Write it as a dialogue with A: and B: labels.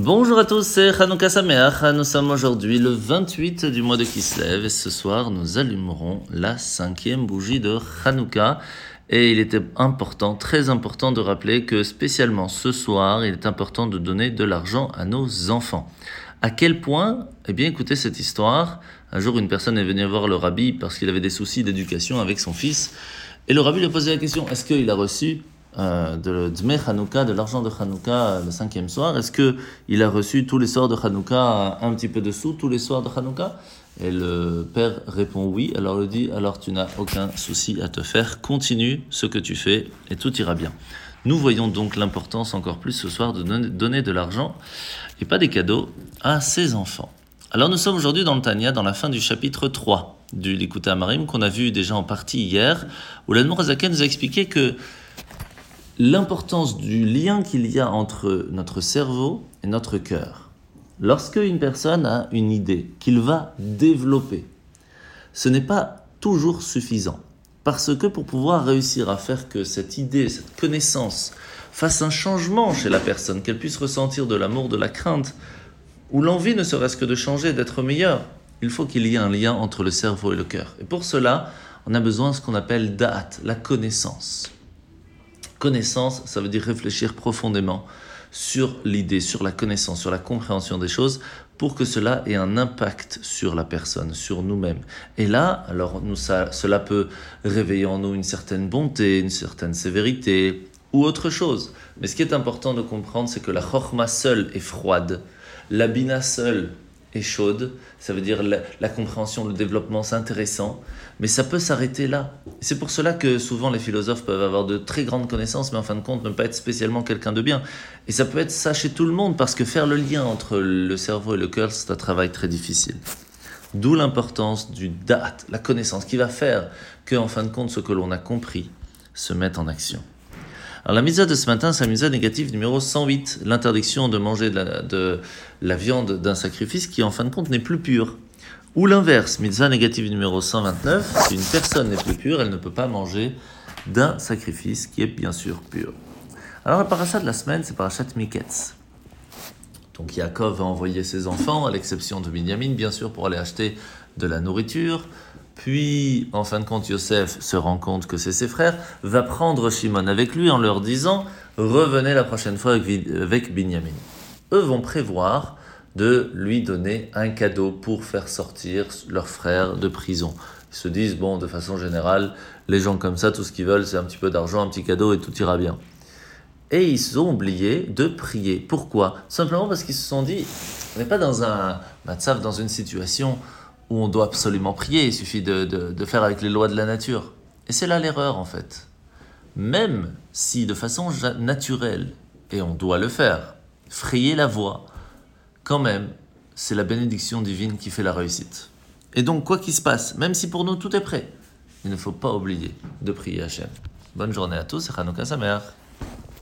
A: Bonjour à tous, c'est Hanouka Sameach. Nous sommes aujourd'hui le 28 du mois de Kislev et ce soir nous allumerons la cinquième bougie de Hanouka. Et il était important, très important de rappeler que spécialement ce soir, il est important de donner de l'argent à nos enfants. À quel point? Eh bien écoutez cette histoire. Un jour une personne est venue voir le rabbi parce qu'il avait des soucis d'éducation avec son fils. Et le rabbi lui a posé la question, est-ce qu'il a reçu euh, de Hanouka, de l'argent de Hanouka euh, le cinquième soir Est-ce qu'il a reçu tous les soirs de Hanouka un petit peu de sous, tous les soirs de Hanouka? Et le père répond oui. Alors il dit alors tu n'as aucun souci à te faire, continue ce que tu fais et tout ira bien. Nous voyons donc l'importance encore plus ce soir de donner de l'argent et pas des cadeaux à ses enfants. Alors nous sommes aujourd'hui dans le Tania, dans la fin du chapitre 3 du Likuta Amarim qu'on a vu déjà en partie hier, où l'Admour nous a expliqué que l'importance du lien qu'il y a entre notre cerveau et notre cœur. Lorsque une personne a une idée qu'il va développer, ce n'est pas toujours suffisant. Parce que pour pouvoir réussir à faire que cette idée, cette connaissance fasse un changement chez la personne, qu'elle puisse ressentir de l'amour, de la crainte, ou l'envie ne serait-ce que de changer, d'être meilleur, il faut qu'il y ait un lien entre le cerveau et le cœur. Et pour cela, on a besoin de ce qu'on appelle da'at, la connaissance. Connaissance, ça veut dire réfléchir profondément sur l'idée, sur la connaissance, sur la compréhension des choses, pour que cela ait un impact sur la personne, sur nous-mêmes. Et là, alors nous, ça, cela peut réveiller en nous une certaine bonté, une certaine sévérité, ou autre chose. Mais ce qui est important de comprendre, c'est que la chorma seule est froide, la bina seule chaude, ça veut dire la, compréhension, le développement, c'est intéressant, mais ça peut s'arrêter là. C'est pour cela que souvent les philosophes peuvent avoir de très grandes connaissances, mais en fin de compte ne pas être spécialement quelqu'un de bien. Et ça peut être ça chez tout le monde, parce que faire le lien entre le cerveau et le cœur, c'est un travail très difficile. D'où l'importance du date, la connaissance, qui va faire que, en fin de compte, ce que l'on a compris se mette en action. Alors la mise de ce matin, c'est la mise négative numéro 108, l'interdiction de manger de la, viande d'un sacrifice qui en fin de compte n'est plus pure. Ou l'inverse, mitzvah négative numéro 129, si une personne n'est plus pure, elle ne peut pas manger d'un sacrifice qui est bien sûr pur. Alors la parachat de la semaine, c'est parachat Miketz. Donc Yaakov a envoyé ses enfants, à l'exception de Binyamin, bien sûr, pour aller acheter de la nourriture. Puis, en fin de compte, Yosef se rend compte que c'est ses frères, va prendre Shimon avec lui en leur disant Revenez la prochaine fois avec Binyamin. Eux vont prévoir de lui donner un cadeau pour faire sortir leur frère de prison. Ils se disent Bon, de façon générale, les gens comme ça, tout ce qu'ils veulent, c'est un petit peu d'argent, un petit cadeau et tout ira bien. Et ils ont oublié de prier. Pourquoi? Simplement parce qu'ils se sont dit On n'est pas dans un matzav, dans une situation où on doit absolument prier, il suffit de, faire avec les lois de la nature. Et c'est là l'erreur en fait. Même si de façon naturelle, et on doit le faire, frayer la voie, quand même, c'est la bénédiction divine qui fait la réussite. Et donc, quoi qu'il se passe, même si pour nous tout est prêt, il ne faut pas oublier de prier Hachem. Bonne journée à tous et Chanukah Sameach.